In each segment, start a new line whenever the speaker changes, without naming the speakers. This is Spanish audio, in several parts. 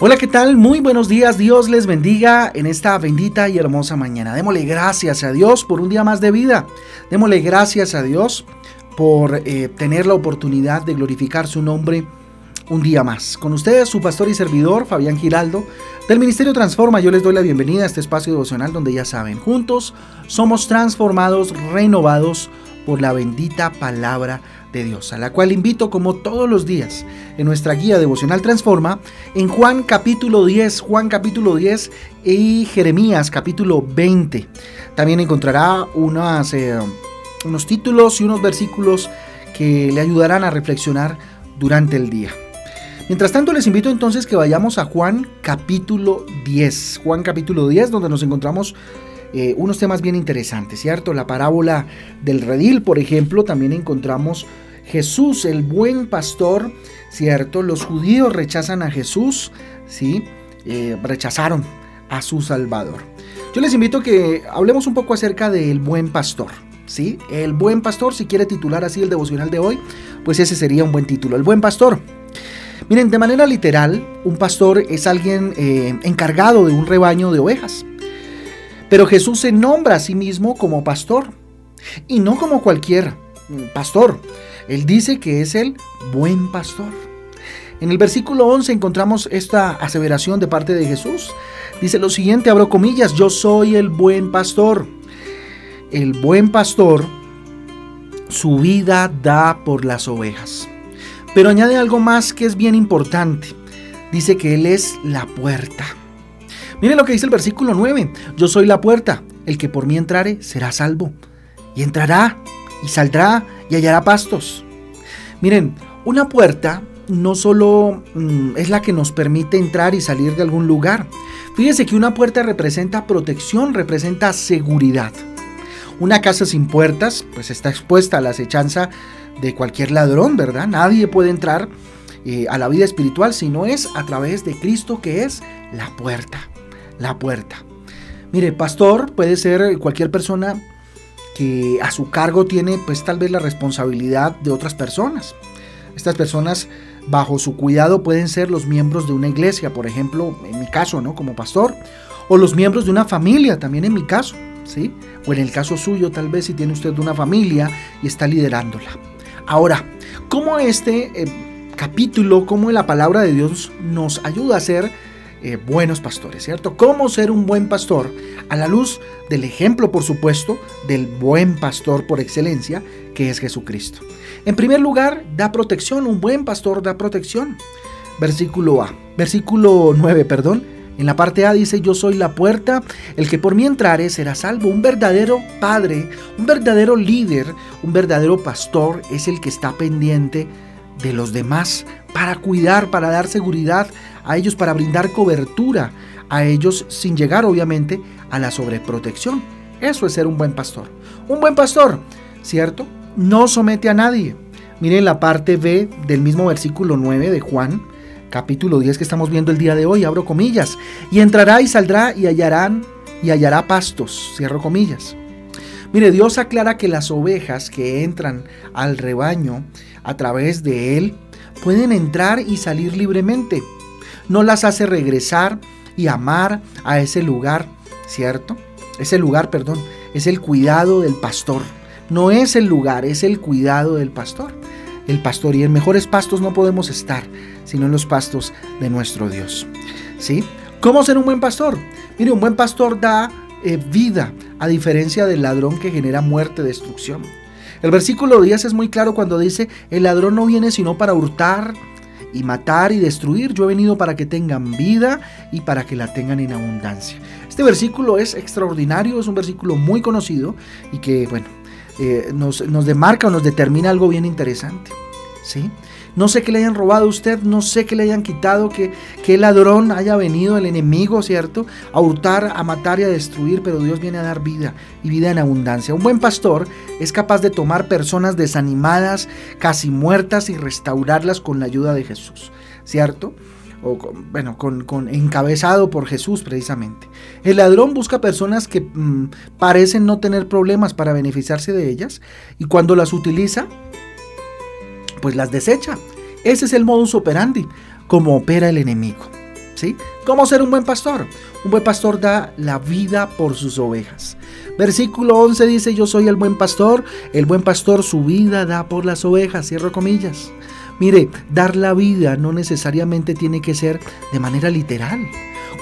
Hola, ¿qué tal? Muy buenos días. Dios les bendiga en esta bendita y hermosa mañana. Démosle gracias a Dios por un día más de vida. Démosle gracias a Dios por eh, tener la oportunidad de glorificar su nombre un día más. Con ustedes, su pastor y servidor, Fabián Giraldo, del Ministerio Transforma. Yo les doy la bienvenida a este espacio devocional donde ya saben, juntos somos transformados, renovados por la bendita palabra de Dios, a la cual invito como todos los días en nuestra guía devocional Transforma, en Juan capítulo 10, Juan capítulo 10 y Jeremías capítulo 20. También encontrará eh, unos títulos y unos versículos que le ayudarán a reflexionar durante el día. Mientras tanto, les invito entonces que vayamos a Juan capítulo 10. Juan capítulo 10, donde nos encontramos eh, unos temas bien interesantes, ¿cierto? La parábola del redil, por ejemplo, también encontramos Jesús, el buen pastor, ¿cierto? Los judíos rechazan a Jesús, ¿sí? Eh, rechazaron a su Salvador. Yo les invito a que hablemos un poco acerca del buen pastor. ¿Sí? El buen pastor, si quiere titular así el devocional de hoy, pues ese sería un buen título. El buen pastor. Miren, de manera literal, un pastor es alguien eh, encargado de un rebaño de ovejas. Pero Jesús se nombra a sí mismo como pastor y no como cualquier pastor. Él dice que es el buen pastor. En el versículo 11 encontramos esta aseveración de parte de Jesús. Dice lo siguiente, abro comillas, yo soy el buen pastor. El buen pastor su vida da por las ovejas. Pero añade algo más que es bien importante. Dice que Él es la puerta. Miren lo que dice el versículo 9. Yo soy la puerta. El que por mí entrare será salvo. Y entrará y saldrá y hallará pastos. Miren, una puerta no solo mm, es la que nos permite entrar y salir de algún lugar. Fíjense que una puerta representa protección, representa seguridad. Una casa sin puertas, pues está expuesta a la acechanza de cualquier ladrón, ¿verdad? Nadie puede entrar eh, a la vida espiritual si no es a través de Cristo que es la puerta la puerta. Mire, pastor puede ser cualquier persona que a su cargo tiene pues tal vez la responsabilidad de otras personas. Estas personas bajo su cuidado pueden ser los miembros de una iglesia, por ejemplo, en mi caso, ¿no? Como pastor, o los miembros de una familia, también en mi caso, ¿sí? O en el caso suyo, tal vez si tiene usted una familia y está liderándola. Ahora, ¿cómo este eh, capítulo, cómo la palabra de Dios nos ayuda a ser eh, buenos pastores, ¿cierto? ¿Cómo ser un buen pastor? A la luz del ejemplo, por supuesto, del buen pastor por excelencia, que es Jesucristo. En primer lugar, da protección, un buen pastor da protección. Versículo A, versículo 9, perdón. En la parte A dice, yo soy la puerta, el que por mí entrare será salvo. Un verdadero padre, un verdadero líder, un verdadero pastor es el que está pendiente de los demás para cuidar, para dar seguridad a ellos, para brindar cobertura a ellos sin llegar obviamente a la sobreprotección. Eso es ser un buen pastor. Un buen pastor, ¿cierto? No somete a nadie. Miren la parte B del mismo versículo 9 de Juan, capítulo 10 que estamos viendo el día de hoy, abro comillas, y entrará y saldrá y hallarán y hallará pastos, cierro comillas. Mire, Dios aclara que las ovejas que entran al rebaño a través de él pueden entrar y salir libremente. No las hace regresar y amar a ese lugar, ¿cierto? Ese lugar, perdón, es el cuidado del pastor. No es el lugar, es el cuidado del pastor. El pastor y en mejores pastos no podemos estar, sino en los pastos de nuestro Dios. ¿Sí? ¿Cómo ser un buen pastor? Mire, un buen pastor da eh, vida, a diferencia del ladrón que genera muerte, destrucción. El versículo 10 es muy claro cuando dice, el ladrón no viene sino para hurtar y matar y destruir. Yo he venido para que tengan vida y para que la tengan en abundancia. Este versículo es extraordinario, es un versículo muy conocido y que, bueno, eh, nos, nos demarca o nos determina algo bien interesante. ¿Sí? No sé que le hayan robado a usted, no sé que le hayan quitado, que, el ladrón haya venido, el enemigo, ¿cierto? A hurtar, a matar y a destruir, pero Dios viene a dar vida y vida en abundancia. Un buen pastor es capaz de tomar personas desanimadas, casi muertas y restaurarlas con la ayuda de Jesús, ¿cierto? o bueno, con, encabezado por Jesús precisamente. El ladrón busca personas que mm, parecen no tener problemas para beneficiarse de ellas y cuando las utiliza, pues las desecha. Ese es el modus operandi, como opera el enemigo. ¿Sí? ¿Cómo ser un buen pastor? Un buen pastor da la vida por sus ovejas. Versículo 11 dice, yo soy el buen pastor, el buen pastor su vida da por las ovejas, cierro comillas. Mire, dar la vida no necesariamente tiene que ser de manera literal.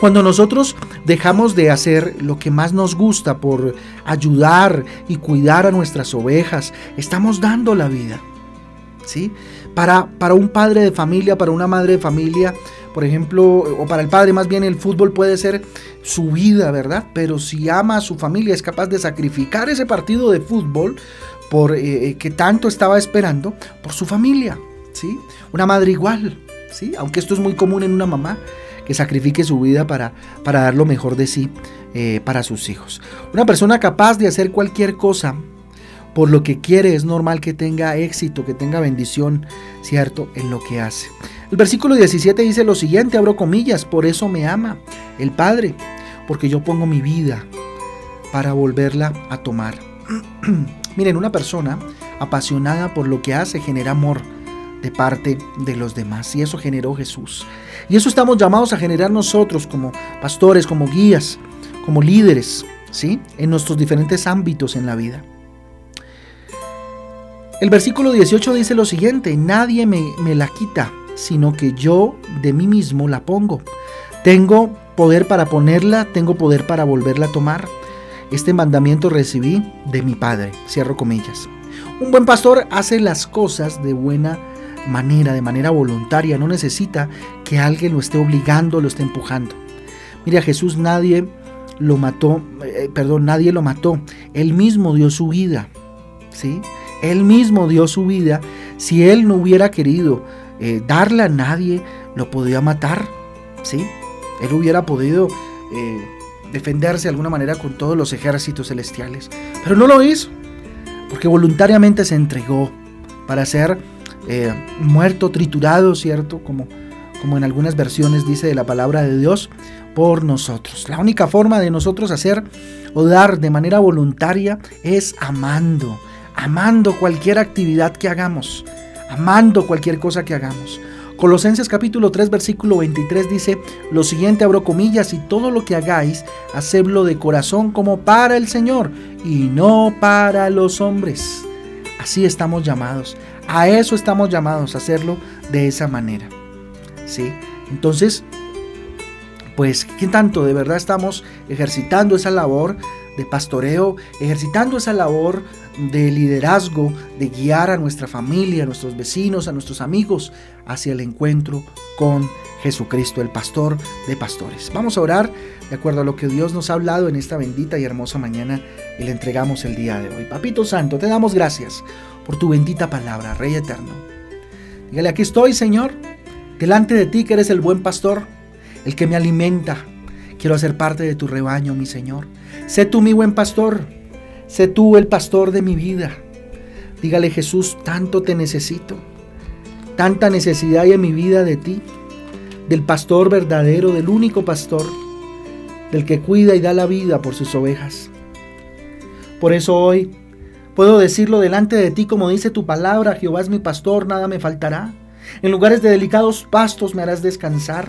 Cuando nosotros dejamos de hacer lo que más nos gusta por ayudar y cuidar a nuestras ovejas, estamos dando la vida. ¿Sí? Para, para un padre de familia, para una madre de familia, por ejemplo, o para el padre más bien el fútbol puede ser su vida, ¿verdad? Pero si ama a su familia, es capaz de sacrificar ese partido de fútbol por eh, eh, que tanto estaba esperando por su familia, ¿sí? Una madre igual, ¿sí? Aunque esto es muy común en una mamá que sacrifique su vida para, para dar lo mejor de sí eh, para sus hijos. Una persona capaz de hacer cualquier cosa por lo que quiere es normal que tenga éxito, que tenga bendición, ¿cierto? En lo que hace. El versículo 17 dice lo siguiente, abro comillas, por eso me ama el Padre, porque yo pongo mi vida para volverla a tomar. Miren, una persona apasionada por lo que hace genera amor de parte de los demás y eso generó Jesús. Y eso estamos llamados a generar nosotros como pastores, como guías, como líderes, ¿sí? En nuestros diferentes ámbitos en la vida. El versículo 18 dice lo siguiente, nadie me, me la quita, sino que yo de mí mismo la pongo. Tengo poder para ponerla, tengo poder para volverla a tomar. Este mandamiento recibí de mi Padre. Cierro comillas. Un buen pastor hace las cosas de buena manera, de manera voluntaria. No necesita que alguien lo esté obligando, lo esté empujando. Mira, Jesús nadie lo mató, eh, perdón, nadie lo mató. Él mismo dio su vida. ¿Sí? Él mismo dio su vida. Si él no hubiera querido eh, darle a nadie, lo podía matar, ¿sí? Él hubiera podido eh, defenderse de alguna manera con todos los ejércitos celestiales, pero no lo hizo, porque voluntariamente se entregó para ser eh, muerto, triturado, ¿cierto? Como, como en algunas versiones dice de la palabra de Dios, por nosotros. La única forma de nosotros hacer o dar de manera voluntaria es amando, amando cualquier actividad que hagamos amando cualquier cosa que hagamos. Colosenses capítulo 3 versículo 23 dice lo siguiente, abro comillas, y todo lo que hagáis, hacedlo de corazón como para el Señor y no para los hombres. Así estamos llamados, a eso estamos llamados, a hacerlo de esa manera. ¿Sí? Entonces, pues, ¿qué tanto de verdad estamos ejercitando esa labor de pastoreo, ejercitando esa labor de liderazgo, de guiar a nuestra familia, a nuestros vecinos, a nuestros amigos hacia el encuentro con Jesucristo, el pastor de pastores. Vamos a orar de acuerdo a lo que Dios nos ha hablado en esta bendita y hermosa mañana y le entregamos el día de hoy. Papito Santo, te damos gracias por tu bendita palabra, Rey eterno. Dígale, aquí estoy, Señor, delante de ti que eres el buen pastor, el que me alimenta. Quiero ser parte de tu rebaño, mi Señor. Sé tú mi buen pastor Sé tú el pastor de mi vida. Dígale Jesús, tanto te necesito. Tanta necesidad hay en mi vida de ti, del pastor verdadero, del único pastor, del que cuida y da la vida por sus ovejas. Por eso hoy puedo decirlo delante de ti como dice tu palabra, Jehová es mi pastor, nada me faltará. En lugares de delicados pastos me harás descansar.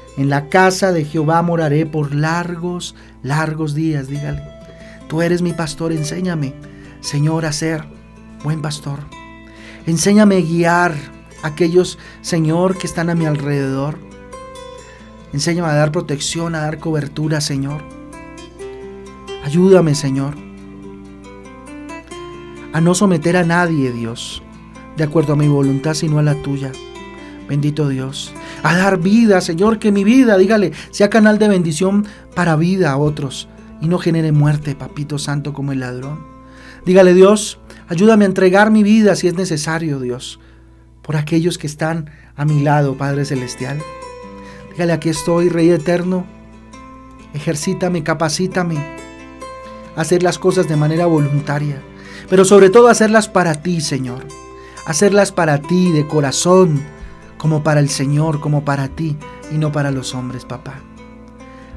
en la casa de Jehová moraré por largos, largos días, dígale. Tú eres mi pastor, enséñame, Señor, a ser buen pastor. Enséñame a guiar a aquellos, Señor, que están a mi alrededor. Enséñame a dar protección, a dar cobertura, Señor. Ayúdame, Señor, a no someter a nadie, Dios, de acuerdo a mi voluntad, sino a la tuya. Bendito Dios a dar vida, Señor, que mi vida, dígale, sea canal de bendición para vida a otros y no genere muerte, papito santo, como el ladrón. Dígale, Dios, ayúdame a entregar mi vida si es necesario, Dios, por aquellos que están a mi lado, Padre Celestial. Dígale, aquí estoy, Rey Eterno, ejercítame, capacítame hacer las cosas de manera voluntaria, pero sobre todo hacerlas para ti, Señor. Hacerlas para ti de corazón, como para el Señor, como para ti y no para los hombres, papá.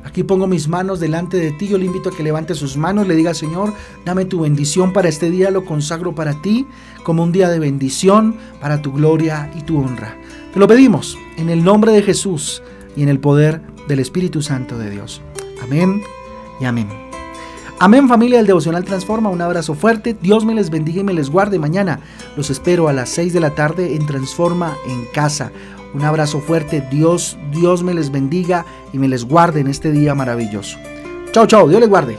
Aquí pongo mis manos delante de ti. Yo le invito a que levante sus manos, le diga, Señor, dame tu bendición para este día, lo consagro para ti como un día de bendición, para tu gloria y tu honra. Te lo pedimos en el nombre de Jesús y en el poder del Espíritu Santo de Dios. Amén y amén. Amén familia del Devocional Transforma, un abrazo fuerte, Dios me les bendiga y me les guarde mañana. Los espero a las 6 de la tarde en Transforma en casa. Un abrazo fuerte, Dios, Dios me les bendiga y me les guarde en este día maravilloso. Chao, chao, Dios les guarde.